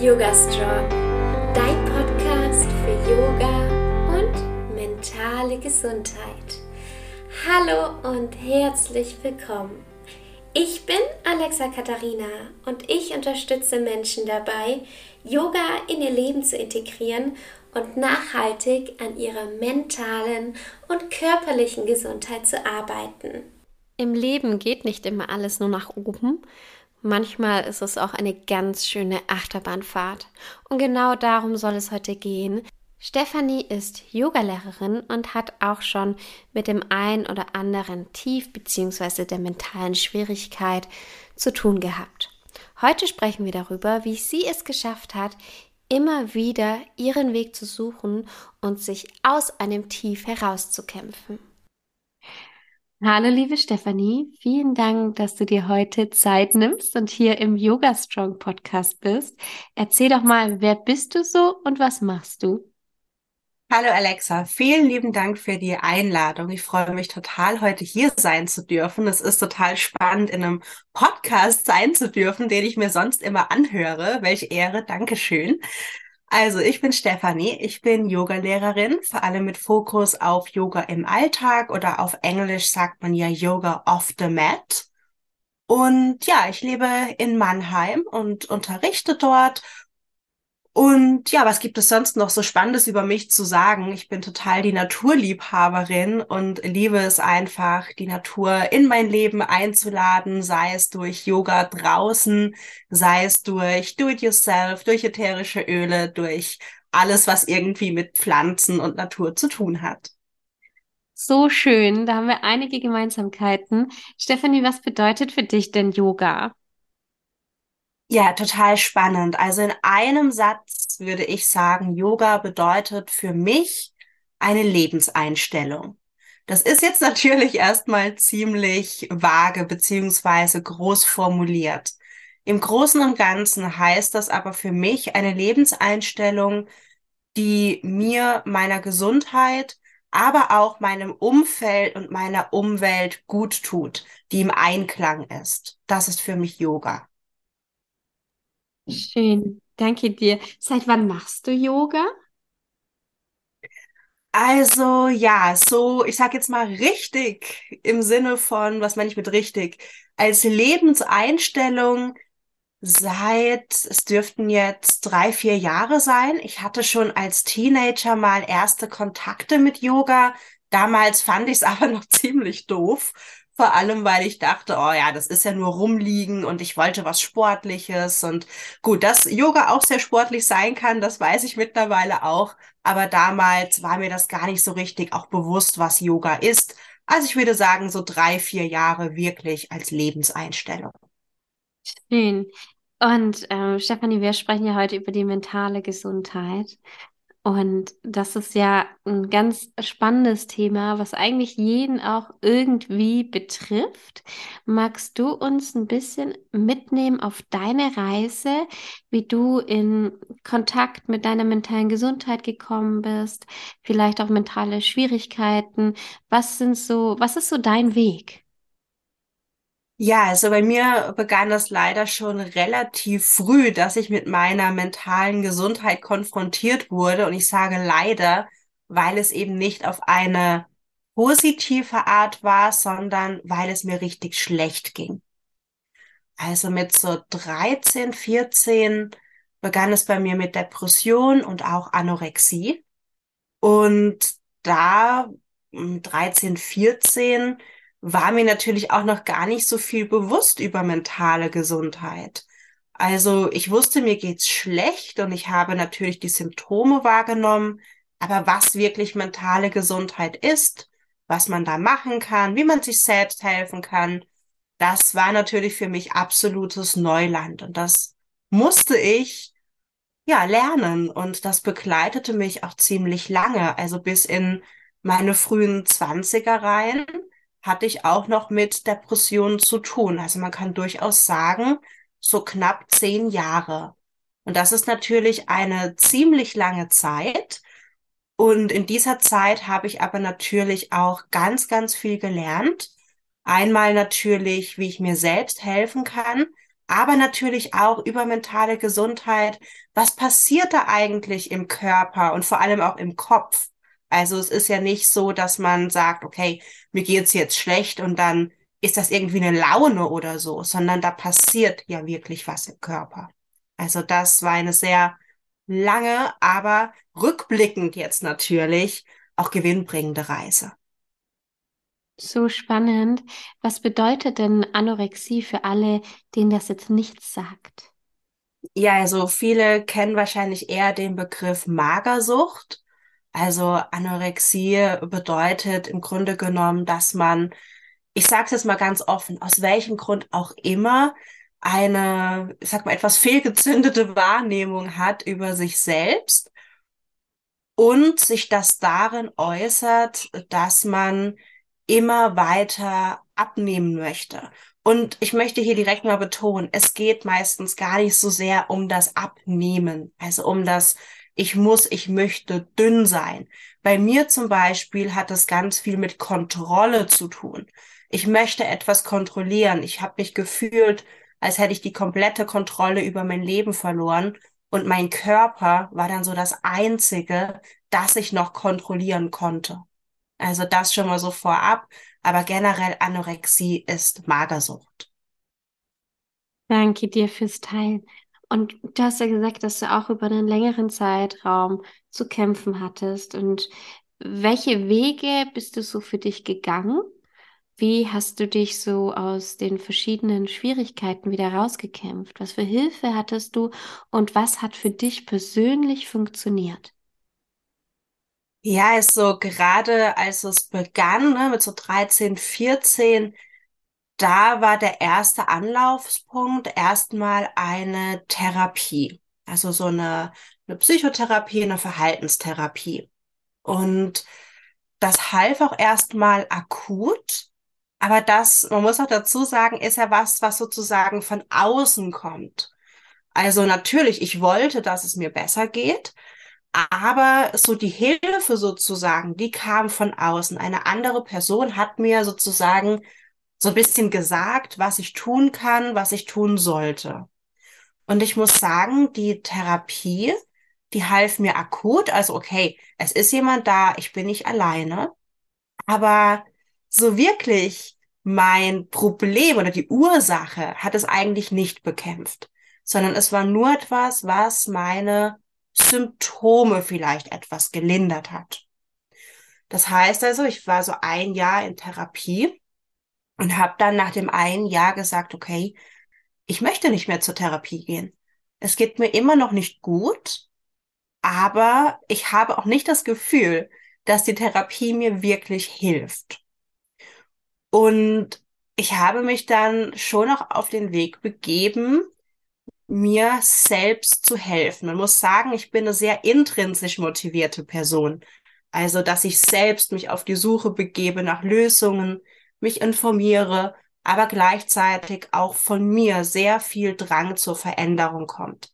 Yoga Strong, dein Podcast für Yoga und mentale Gesundheit. Hallo und herzlich willkommen. Ich bin Alexa Katharina und ich unterstütze Menschen dabei, Yoga in ihr Leben zu integrieren und nachhaltig an ihrer mentalen und körperlichen Gesundheit zu arbeiten. Im Leben geht nicht immer alles nur nach oben. Manchmal ist es auch eine ganz schöne Achterbahnfahrt. Und genau darum soll es heute gehen. Stefanie ist Yogalehrerin und hat auch schon mit dem ein oder anderen Tief bzw. der mentalen Schwierigkeit zu tun gehabt. Heute sprechen wir darüber, wie sie es geschafft hat, immer wieder ihren Weg zu suchen und sich aus einem Tief herauszukämpfen. Hallo liebe Stefanie, vielen Dank, dass du dir heute Zeit nimmst und hier im Yoga Strong Podcast bist. Erzähl doch mal, wer bist du so und was machst du? Hallo Alexa, vielen lieben Dank für die Einladung. Ich freue mich total, heute hier sein zu dürfen. Es ist total spannend, in einem Podcast sein zu dürfen, den ich mir sonst immer anhöre. Welche Ehre, Dankeschön. Also, ich bin Stefanie, ich bin Yogalehrerin, vor allem mit Fokus auf Yoga im Alltag oder auf Englisch sagt man ja Yoga off the mat. Und ja, ich lebe in Mannheim und unterrichte dort und ja, was gibt es sonst noch so Spannendes über mich zu sagen? Ich bin total die Naturliebhaberin und liebe es einfach, die Natur in mein Leben einzuladen, sei es durch Yoga draußen, sei es durch Do-it-yourself, durch ätherische Öle, durch alles, was irgendwie mit Pflanzen und Natur zu tun hat. So schön, da haben wir einige Gemeinsamkeiten. Stefanie, was bedeutet für dich denn Yoga? Ja, total spannend. Also in einem Satz würde ich sagen, Yoga bedeutet für mich eine Lebenseinstellung. Das ist jetzt natürlich erstmal ziemlich vage beziehungsweise groß formuliert. Im Großen und Ganzen heißt das aber für mich eine Lebenseinstellung, die mir, meiner Gesundheit, aber auch meinem Umfeld und meiner Umwelt gut tut, die im Einklang ist. Das ist für mich Yoga. Schön, danke dir. Seit wann machst du Yoga? Also ja, so, ich sag jetzt mal richtig im Sinne von, was meine ich mit richtig, als Lebenseinstellung seit, es dürften jetzt drei, vier Jahre sein. Ich hatte schon als Teenager mal erste Kontakte mit Yoga. Damals fand ich es aber noch ziemlich doof vor allem, weil ich dachte, oh ja, das ist ja nur rumliegen und ich wollte was Sportliches. Und gut, dass Yoga auch sehr sportlich sein kann, das weiß ich mittlerweile auch. Aber damals war mir das gar nicht so richtig auch bewusst, was Yoga ist. Also ich würde sagen, so drei, vier Jahre wirklich als Lebenseinstellung. Schön. Und äh, Stefanie, wir sprechen ja heute über die mentale Gesundheit. Und das ist ja ein ganz spannendes Thema, was eigentlich jeden auch irgendwie betrifft. Magst du uns ein bisschen mitnehmen auf deine Reise, wie du in Kontakt mit deiner mentalen Gesundheit gekommen bist, vielleicht auch mentale Schwierigkeiten? Was sind so, was ist so dein Weg? Ja, also bei mir begann das leider schon relativ früh, dass ich mit meiner mentalen Gesundheit konfrontiert wurde. Und ich sage leider, weil es eben nicht auf eine positive Art war, sondern weil es mir richtig schlecht ging. Also mit so 13, 14 begann es bei mir mit Depression und auch Anorexie. Und da 13, hm, 14 war mir natürlich auch noch gar nicht so viel bewusst über mentale Gesundheit. Also ich wusste, mir geht's schlecht und ich habe natürlich die Symptome wahrgenommen, aber was wirklich mentale Gesundheit ist, was man da machen kann, wie man sich selbst helfen kann, das war natürlich für mich absolutes Neuland. Und das musste ich ja lernen. Und das begleitete mich auch ziemlich lange, also bis in meine frühen Zwanziger rein hatte ich auch noch mit Depressionen zu tun. Also man kann durchaus sagen, so knapp zehn Jahre. Und das ist natürlich eine ziemlich lange Zeit. Und in dieser Zeit habe ich aber natürlich auch ganz, ganz viel gelernt. Einmal natürlich, wie ich mir selbst helfen kann, aber natürlich auch über mentale Gesundheit. Was passiert da eigentlich im Körper und vor allem auch im Kopf? Also es ist ja nicht so, dass man sagt, okay, mir geht's jetzt schlecht und dann ist das irgendwie eine Laune oder so, sondern da passiert ja wirklich was im Körper. Also das war eine sehr lange, aber rückblickend jetzt natürlich auch gewinnbringende Reise. So spannend. Was bedeutet denn Anorexie für alle, denen das jetzt nichts sagt? Ja, also viele kennen wahrscheinlich eher den Begriff Magersucht. Also Anorexie bedeutet im Grunde genommen, dass man, ich sage es jetzt mal ganz offen, aus welchem Grund auch immer, eine, ich sag mal, etwas fehlgezündete Wahrnehmung hat über sich selbst und sich das darin äußert, dass man immer weiter abnehmen möchte. Und ich möchte hier direkt mal betonen, es geht meistens gar nicht so sehr um das Abnehmen, also um das ich muss, ich möchte dünn sein. Bei mir zum Beispiel hat das ganz viel mit Kontrolle zu tun. Ich möchte etwas kontrollieren. Ich habe mich gefühlt, als hätte ich die komplette Kontrolle über mein Leben verloren und mein Körper war dann so das Einzige, das ich noch kontrollieren konnte. Also das schon mal so vorab. Aber generell Anorexie ist Magersucht. Danke dir fürs Teilen. Und du hast ja gesagt, dass du auch über einen längeren Zeitraum zu kämpfen hattest. Und welche Wege bist du so für dich gegangen? Wie hast du dich so aus den verschiedenen Schwierigkeiten wieder rausgekämpft? Was für Hilfe hattest du und was hat für dich persönlich funktioniert? Ja, also gerade als es begann, ne, mit so 13, 14, da war der erste Anlaufspunkt erstmal eine Therapie. Also so eine, eine Psychotherapie, eine Verhaltenstherapie. Und das half auch erstmal akut. Aber das, man muss auch dazu sagen, ist ja was, was sozusagen von außen kommt. Also natürlich, ich wollte, dass es mir besser geht, aber so die Hilfe sozusagen, die kam von außen. Eine andere Person hat mir sozusagen so ein bisschen gesagt, was ich tun kann, was ich tun sollte. Und ich muss sagen, die Therapie, die half mir akut. Also okay, es ist jemand da, ich bin nicht alleine. Aber so wirklich mein Problem oder die Ursache hat es eigentlich nicht bekämpft, sondern es war nur etwas, was meine Symptome vielleicht etwas gelindert hat. Das heißt also, ich war so ein Jahr in Therapie und habe dann nach dem einen Jahr gesagt, okay, ich möchte nicht mehr zur Therapie gehen. Es geht mir immer noch nicht gut, aber ich habe auch nicht das Gefühl, dass die Therapie mir wirklich hilft. Und ich habe mich dann schon noch auf den Weg begeben, mir selbst zu helfen. Man muss sagen, ich bin eine sehr intrinsisch motivierte Person. Also, dass ich selbst mich auf die Suche begebe nach Lösungen, mich informiere, aber gleichzeitig auch von mir sehr viel Drang zur Veränderung kommt.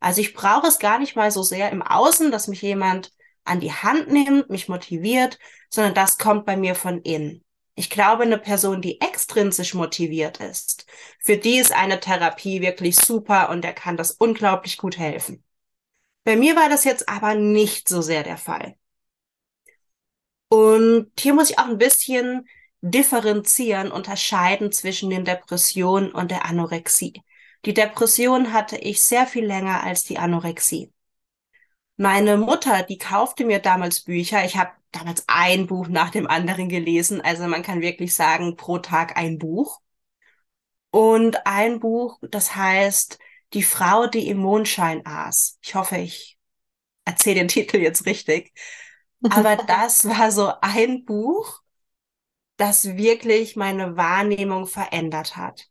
Also ich brauche es gar nicht mal so sehr im Außen, dass mich jemand an die Hand nimmt, mich motiviert, sondern das kommt bei mir von innen. Ich glaube, eine Person, die extrinsisch motiviert ist, für die ist eine Therapie wirklich super und der kann das unglaublich gut helfen. Bei mir war das jetzt aber nicht so sehr der Fall. Und hier muss ich auch ein bisschen differenzieren, unterscheiden zwischen den Depressionen und der Anorexie. Die Depression hatte ich sehr viel länger als die Anorexie. Meine Mutter, die kaufte mir damals Bücher. Ich habe damals ein Buch nach dem anderen gelesen. Also man kann wirklich sagen, pro Tag ein Buch. Und ein Buch, das heißt Die Frau, die im Mondschein aß. Ich hoffe, ich erzähle den Titel jetzt richtig. Aber das war so ein Buch, das wirklich meine Wahrnehmung verändert hat.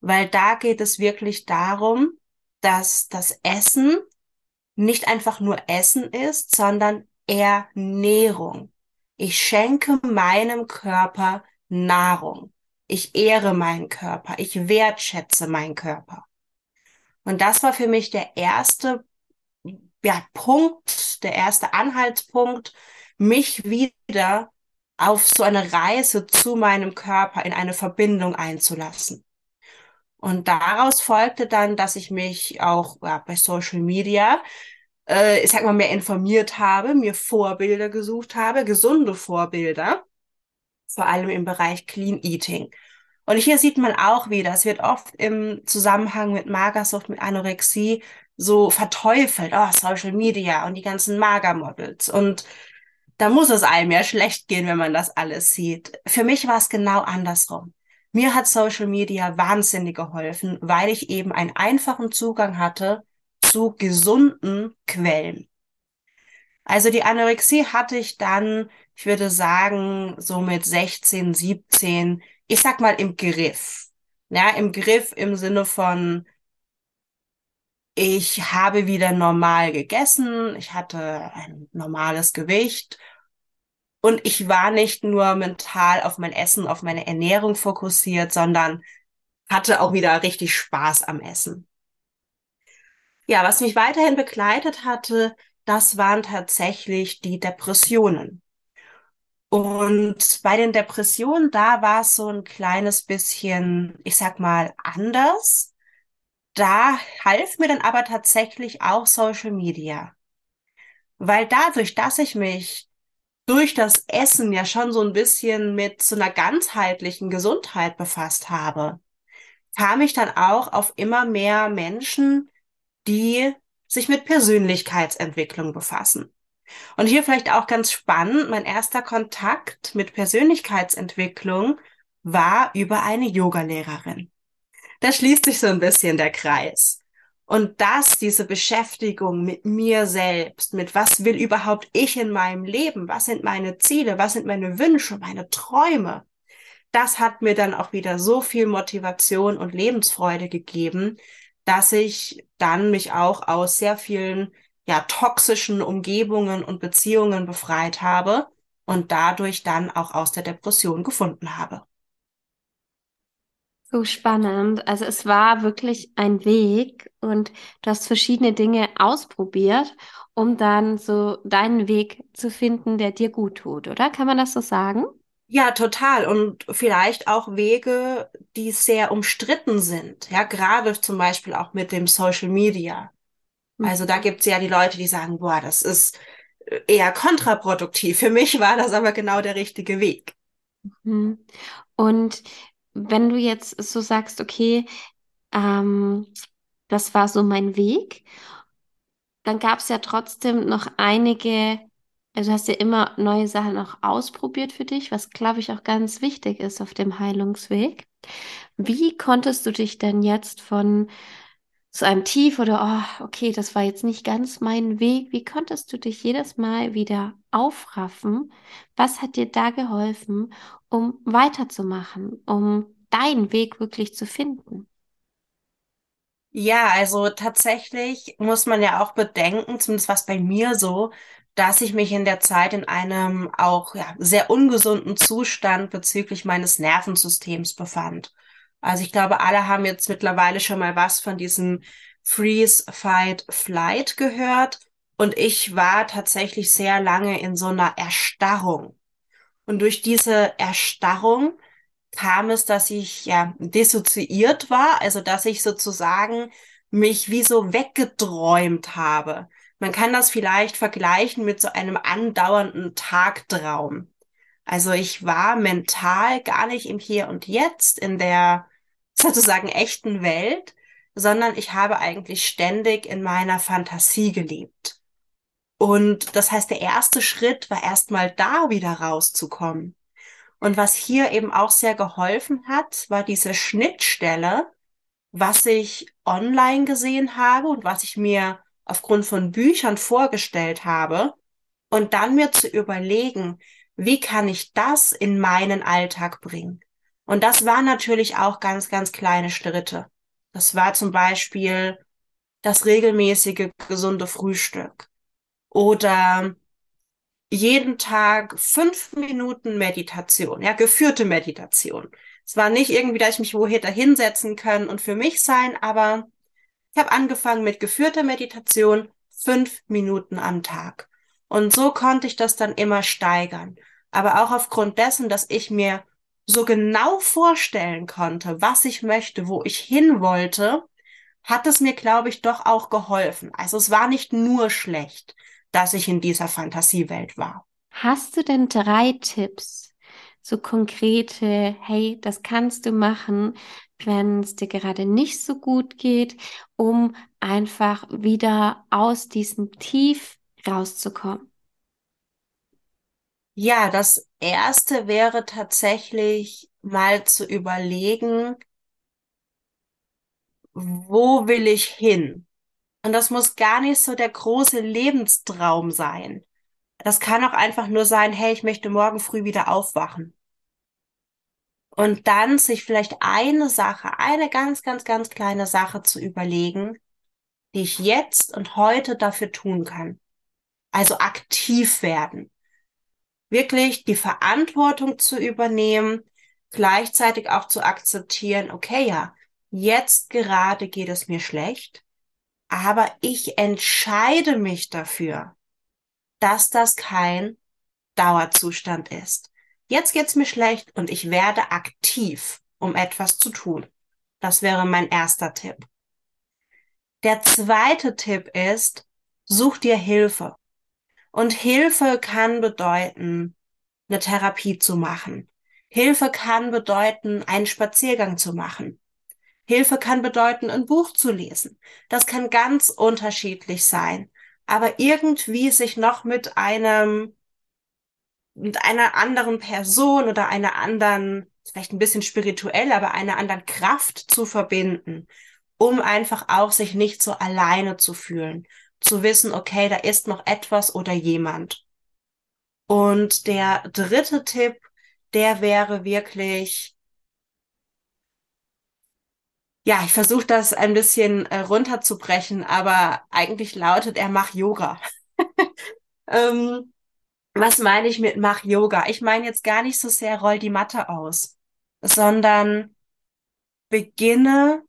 Weil da geht es wirklich darum, dass das Essen nicht einfach nur Essen ist, sondern Ernährung. Ich schenke meinem Körper Nahrung. Ich ehre meinen Körper. Ich wertschätze meinen Körper. Und das war für mich der erste ja, Punkt, der erste Anhaltspunkt, mich wieder auf so eine Reise zu meinem Körper in eine Verbindung einzulassen. Und daraus folgte dann, dass ich mich auch ja, bei Social Media, äh, ich sag mal, mehr informiert habe, mir Vorbilder gesucht habe, gesunde Vorbilder, vor allem im Bereich Clean Eating. Und hier sieht man auch wieder, es wird oft im Zusammenhang mit Magersucht, mit Anorexie so verteufelt, oh, Social Media und die ganzen Magermodels. Und da muss es einem ja schlecht gehen, wenn man das alles sieht. Für mich war es genau andersrum. Mir hat Social Media wahnsinnig geholfen, weil ich eben einen einfachen Zugang hatte zu gesunden Quellen. Also die Anorexie hatte ich dann, ich würde sagen, so mit 16, 17, ich sag mal im Griff. Ja, im Griff im Sinne von, ich habe wieder normal gegessen, ich hatte ein normales Gewicht und ich war nicht nur mental auf mein Essen, auf meine Ernährung fokussiert, sondern hatte auch wieder richtig Spaß am Essen. Ja, was mich weiterhin begleitet hatte, das waren tatsächlich die Depressionen. Und bei den Depressionen, da war es so ein kleines bisschen, ich sag mal, anders da half mir dann aber tatsächlich auch Social Media. Weil dadurch, dass ich mich durch das Essen ja schon so ein bisschen mit so einer ganzheitlichen Gesundheit befasst habe, kam ich dann auch auf immer mehr Menschen, die sich mit Persönlichkeitsentwicklung befassen. Und hier vielleicht auch ganz spannend, mein erster Kontakt mit Persönlichkeitsentwicklung war über eine Yogalehrerin da schließt sich so ein bisschen der Kreis. Und das, diese Beschäftigung mit mir selbst, mit was will überhaupt ich in meinem Leben, was sind meine Ziele, was sind meine Wünsche, meine Träume, das hat mir dann auch wieder so viel Motivation und Lebensfreude gegeben, dass ich dann mich auch aus sehr vielen ja toxischen Umgebungen und Beziehungen befreit habe und dadurch dann auch aus der Depression gefunden habe. So spannend. Also es war wirklich ein Weg und du hast verschiedene Dinge ausprobiert, um dann so deinen Weg zu finden, der dir gut tut, oder? Kann man das so sagen? Ja, total. Und vielleicht auch Wege, die sehr umstritten sind. Ja, gerade zum Beispiel auch mit dem Social Media. Also da mhm. gibt es ja die Leute, die sagen, boah, das ist eher kontraproduktiv. Für mich war das aber genau der richtige Weg. Mhm. Und wenn du jetzt so sagst, okay, ähm, das war so mein Weg, dann gab es ja trotzdem noch einige, also hast ja immer neue Sachen auch ausprobiert für dich, was glaube ich auch ganz wichtig ist auf dem Heilungsweg. Wie konntest du dich denn jetzt von zu einem Tief oder, oh, okay, das war jetzt nicht ganz mein Weg. Wie konntest du dich jedes Mal wieder aufraffen? Was hat dir da geholfen, um weiterzumachen, um deinen Weg wirklich zu finden? Ja, also tatsächlich muss man ja auch bedenken, zumindest was bei mir so, dass ich mich in der Zeit in einem auch ja, sehr ungesunden Zustand bezüglich meines Nervensystems befand. Also ich glaube, alle haben jetzt mittlerweile schon mal was von diesem Freeze, Fight, Flight gehört. Und ich war tatsächlich sehr lange in so einer Erstarrung. Und durch diese Erstarrung kam es, dass ich ja dissoziiert war, also dass ich sozusagen mich wie so weggeträumt habe. Man kann das vielleicht vergleichen mit so einem andauernden Tagtraum. Also ich war mental gar nicht im Hier und Jetzt in der sozusagen echten Welt, sondern ich habe eigentlich ständig in meiner Fantasie gelebt. Und das heißt, der erste Schritt war erstmal da wieder rauszukommen. Und was hier eben auch sehr geholfen hat, war diese Schnittstelle, was ich online gesehen habe und was ich mir aufgrund von Büchern vorgestellt habe und dann mir zu überlegen, wie kann ich das in meinen Alltag bringen? Und das waren natürlich auch ganz, ganz kleine Schritte. Das war zum Beispiel das regelmäßige gesunde Frühstück oder jeden Tag fünf Minuten Meditation, ja, geführte Meditation. Es war nicht irgendwie, dass ich mich wo hätte hinsetzen können und für mich sein, aber ich habe angefangen mit geführter Meditation fünf Minuten am Tag. Und so konnte ich das dann immer steigern. Aber auch aufgrund dessen, dass ich mir so genau vorstellen konnte, was ich möchte, wo ich hin wollte, hat es mir, glaube ich, doch auch geholfen. Also es war nicht nur schlecht, dass ich in dieser Fantasiewelt war. Hast du denn drei Tipps, so konkrete, hey, das kannst du machen, wenn es dir gerade nicht so gut geht, um einfach wieder aus diesem Tief rauszukommen? Ja, das erste wäre tatsächlich mal zu überlegen, wo will ich hin? Und das muss gar nicht so der große Lebenstraum sein. Das kann auch einfach nur sein, hey, ich möchte morgen früh wieder aufwachen. Und dann sich vielleicht eine Sache, eine ganz, ganz, ganz kleine Sache zu überlegen, die ich jetzt und heute dafür tun kann. Also aktiv werden. Wirklich die Verantwortung zu übernehmen, gleichzeitig auch zu akzeptieren, okay, ja, jetzt gerade geht es mir schlecht, aber ich entscheide mich dafür, dass das kein Dauerzustand ist. Jetzt geht's mir schlecht und ich werde aktiv, um etwas zu tun. Das wäre mein erster Tipp. Der zweite Tipp ist, such dir Hilfe. Und Hilfe kann bedeuten, eine Therapie zu machen. Hilfe kann bedeuten, einen Spaziergang zu machen. Hilfe kann bedeuten, ein Buch zu lesen. Das kann ganz unterschiedlich sein. Aber irgendwie sich noch mit einem, mit einer anderen Person oder einer anderen, vielleicht ein bisschen spirituell, aber einer anderen Kraft zu verbinden, um einfach auch sich nicht so alleine zu fühlen, zu wissen, okay, da ist noch etwas oder jemand. Und der dritte Tipp, der wäre wirklich, ja, ich versuche das ein bisschen äh, runterzubrechen, aber eigentlich lautet er, mach Yoga. ähm, was meine ich mit mach Yoga? Ich meine jetzt gar nicht so sehr roll die Matte aus, sondern beginne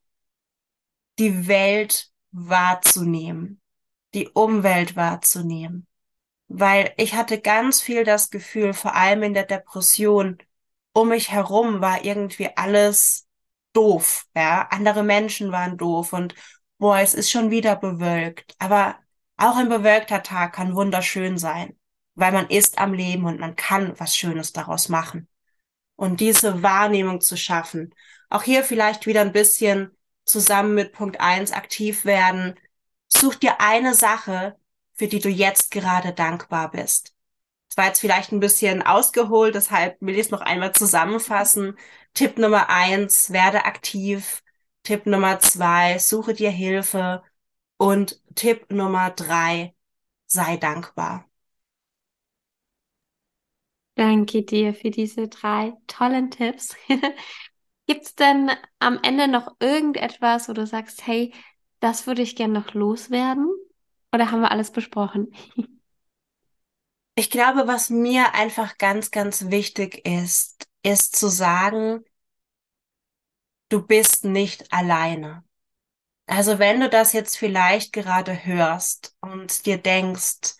die Welt wahrzunehmen, die Umwelt wahrzunehmen. Weil ich hatte ganz viel das Gefühl, vor allem in der Depression, um mich herum war irgendwie alles doof, ja. Andere Menschen waren doof und boah, es ist schon wieder bewölkt. Aber auch ein bewölkter Tag kann wunderschön sein, weil man ist am Leben und man kann was Schönes daraus machen. Und diese Wahrnehmung zu schaffen. Auch hier vielleicht wieder ein bisschen zusammen mit Punkt eins aktiv werden. Such dir eine Sache, für die du jetzt gerade dankbar bist. Das war jetzt vielleicht ein bisschen ausgeholt, deshalb will ich es noch einmal zusammenfassen. Tipp Nummer eins, werde aktiv. Tipp Nummer zwei, suche dir Hilfe. Und Tipp Nummer drei, sei dankbar. Danke dir für diese drei tollen Tipps. Gibt's denn am Ende noch irgendetwas, wo du sagst, hey, das würde ich gerne noch loswerden? Oder haben wir alles besprochen? Ich glaube, was mir einfach ganz, ganz wichtig ist, ist zu sagen, du bist nicht alleine. Also wenn du das jetzt vielleicht gerade hörst und dir denkst,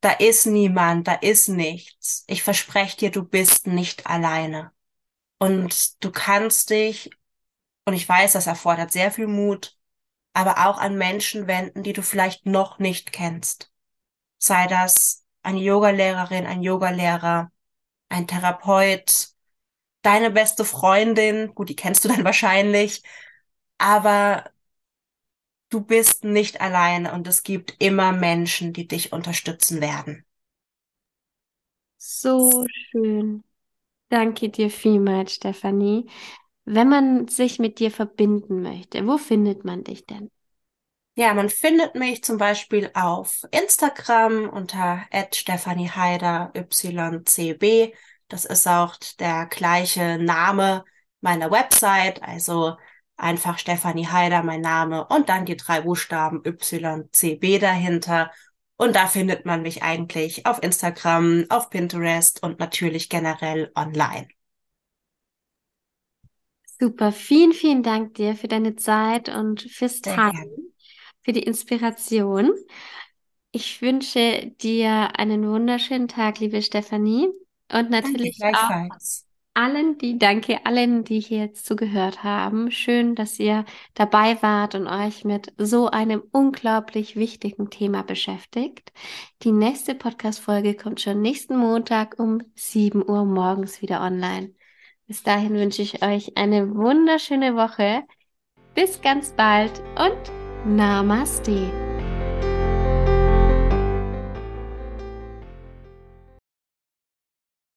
da ist niemand, da ist nichts, ich verspreche dir, du bist nicht alleine. Und du kannst dich, und ich weiß, das erfordert sehr viel Mut, aber auch an Menschen wenden, die du vielleicht noch nicht kennst. Sei das eine Yogalehrerin, ein Yogalehrer, ein Therapeut, deine beste Freundin, gut, die kennst du dann wahrscheinlich, aber du bist nicht alleine und es gibt immer Menschen, die dich unterstützen werden. So schön. Danke dir vielmals, Stefanie. Wenn man sich mit dir verbinden möchte, wo findet man dich denn? Ja, man findet mich zum Beispiel auf Instagram unter @stephanieheider ycb. Das ist auch der gleiche Name meiner Website, also einfach Stefanie Heider, mein Name und dann die drei Buchstaben YCB dahinter. Und da findet man mich eigentlich auf Instagram, auf Pinterest und natürlich generell online. Super, vielen, vielen Dank dir für deine Zeit und fürs Teilen für die Inspiration. Ich wünsche dir einen wunderschönen Tag, liebe Stefanie. Und natürlich auch allen, die, danke allen, die hier jetzt zugehört haben. Schön, dass ihr dabei wart und euch mit so einem unglaublich wichtigen Thema beschäftigt. Die nächste Podcast-Folge kommt schon nächsten Montag um 7 Uhr morgens wieder online. Bis dahin wünsche ich euch eine wunderschöne Woche. Bis ganz bald und Namaste.